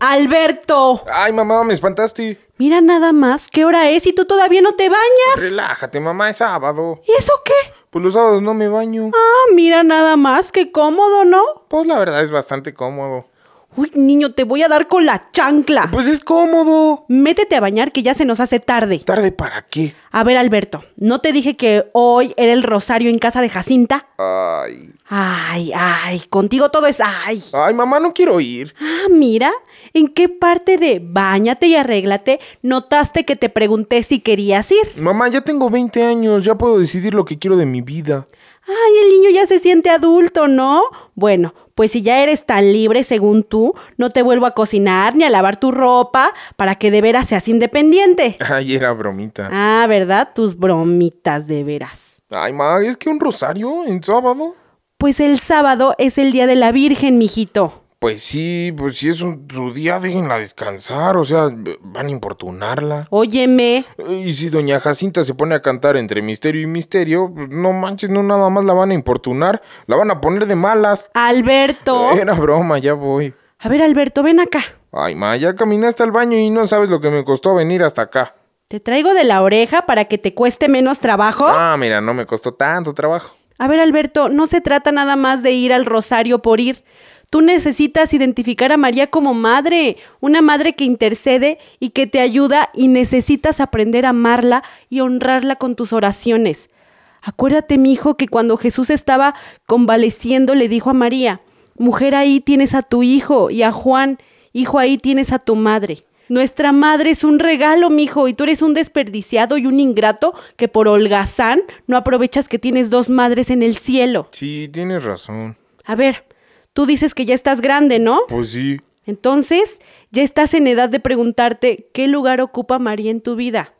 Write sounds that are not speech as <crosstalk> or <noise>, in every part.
Alberto, Ay, mamá, me espantaste. mira nada más, ¿qué hora es y tú todavía no te bañas? Relájate, mamá, es sábado. ¿Y eso qué? Pues los sábados no me baño. Ah, mira nada más, qué cómodo, ¿no? Pues la verdad es bastante cómodo. Uy, niño, te voy a dar con la chancla. Pues es cómodo. Métete a bañar que ya se nos hace tarde. ¿Tarde para qué? A ver, Alberto, ¿no te dije que hoy era el rosario en casa de Jacinta? Ay. Ay, ay, contigo todo es ay. Ay, mamá, no quiero ir. Ah, mira, ¿en qué parte de bañate y arréglate notaste que te pregunté si querías ir? Mamá, ya tengo 20 años, ya puedo decidir lo que quiero de mi vida. Ay, el niño ya se siente adulto, ¿no? Bueno, pues si ya eres tan libre según tú, no te vuelvo a cocinar ni a lavar tu ropa para que de veras seas independiente. <laughs> Ay, era bromita. Ah, ¿verdad? Tus bromitas de veras. Ay, ma, ¿es que un rosario en sábado? Pues el sábado es el día de la Virgen, mijito. Pues sí, pues si es un- su día, déjenla descansar, o sea, van a importunarla. Óyeme, Y si doña Jacinta se pone a cantar entre misterio y misterio, pues, no manches, no nada más la van a importunar, la van a poner de malas. Alberto. Era broma, ya voy. A ver, Alberto, ven acá. Ay, ma, ya caminaste al baño y no sabes lo que me costó venir hasta acá. Te traigo de la oreja para que te cueste menos trabajo. Ah, mira, no me costó tanto trabajo. A ver, Alberto, no se trata nada más de ir al rosario por ir. Tú necesitas identificar a María como madre, una madre que intercede y que te ayuda y necesitas aprender a amarla y honrarla con tus oraciones. Acuérdate, mi hijo, que cuando Jesús estaba convaleciendo le dijo a María, mujer ahí tienes a tu hijo y a Juan, hijo ahí tienes a tu madre. Nuestra madre es un regalo, mijo, y tú eres un desperdiciado y un ingrato que por holgazán no aprovechas que tienes dos madres en el cielo. Sí, tienes razón. A ver, tú dices que ya estás grande, ¿no? Pues sí. Entonces, ya estás en edad de preguntarte qué lugar ocupa María en tu vida.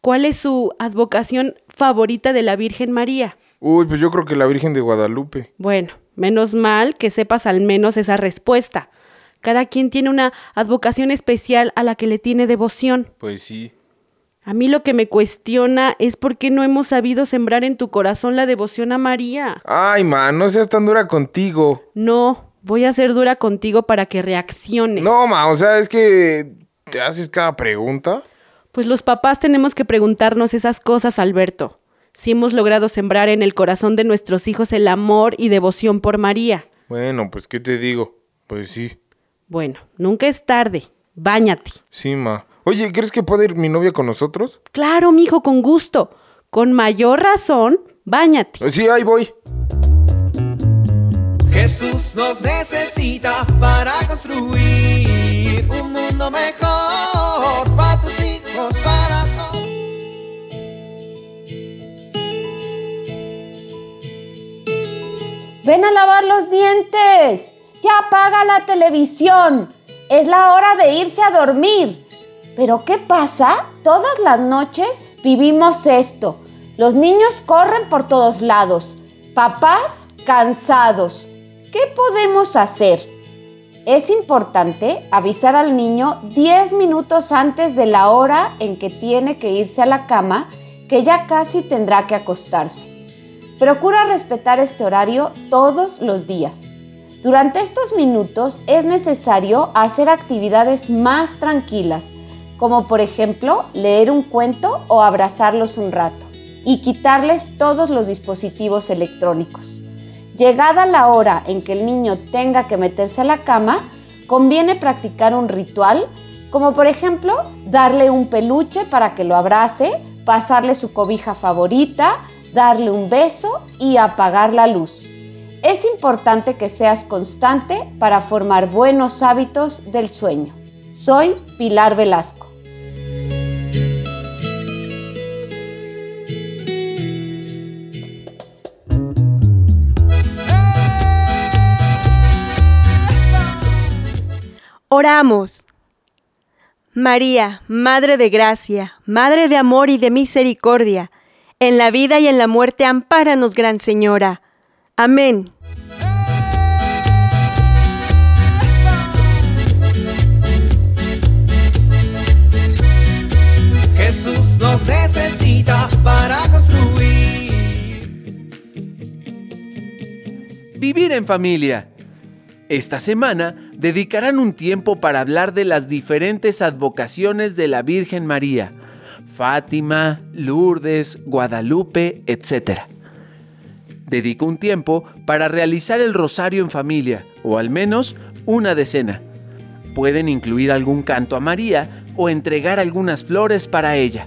¿Cuál es su advocación favorita de la Virgen María? Uy, pues yo creo que la Virgen de Guadalupe. Bueno, menos mal que sepas al menos esa respuesta. Cada quien tiene una advocación especial a la que le tiene devoción. Pues sí. A mí lo que me cuestiona es por qué no hemos sabido sembrar en tu corazón la devoción a María. Ay, ma, no seas tan dura contigo. No, voy a ser dura contigo para que reacciones. No, ma, o sea, es que te haces cada pregunta. Pues los papás tenemos que preguntarnos esas cosas, Alberto. Si hemos logrado sembrar en el corazón de nuestros hijos el amor y devoción por María. Bueno, pues, ¿qué te digo? Pues sí. Bueno, nunca es tarde. Báñate. Sí, ma. Oye, ¿crees que puede ir mi novia con nosotros? Claro, mijo, con gusto. Con mayor razón, báñate. Sí, ahí voy. Jesús nos necesita para construir un mundo mejor para tus hijos, para todos. Ven a lavar los dientes. Ya apaga la televisión. Es la hora de irse a dormir. Pero ¿qué pasa? Todas las noches vivimos esto. Los niños corren por todos lados. Papás cansados. ¿Qué podemos hacer? Es importante avisar al niño 10 minutos antes de la hora en que tiene que irse a la cama, que ya casi tendrá que acostarse. Procura respetar este horario todos los días. Durante estos minutos es necesario hacer actividades más tranquilas, como por ejemplo leer un cuento o abrazarlos un rato, y quitarles todos los dispositivos electrónicos. Llegada la hora en que el niño tenga que meterse a la cama, conviene practicar un ritual, como por ejemplo darle un peluche para que lo abrace, pasarle su cobija favorita, darle un beso y apagar la luz. Es importante que seas constante para formar buenos hábitos del sueño. Soy Pilar Velasco. Oramos. María, Madre de Gracia, Madre de Amor y de Misericordia, en la vida y en la muerte ampáranos, Gran Señora. Amén. Jesús nos necesita para construir. Vivir en familia. Esta semana dedicarán un tiempo para hablar de las diferentes advocaciones de la Virgen María, Fátima, Lourdes, Guadalupe, etc. Dedico un tiempo para realizar el rosario en familia, o al menos una decena. Pueden incluir algún canto a María o entregar algunas flores para ella.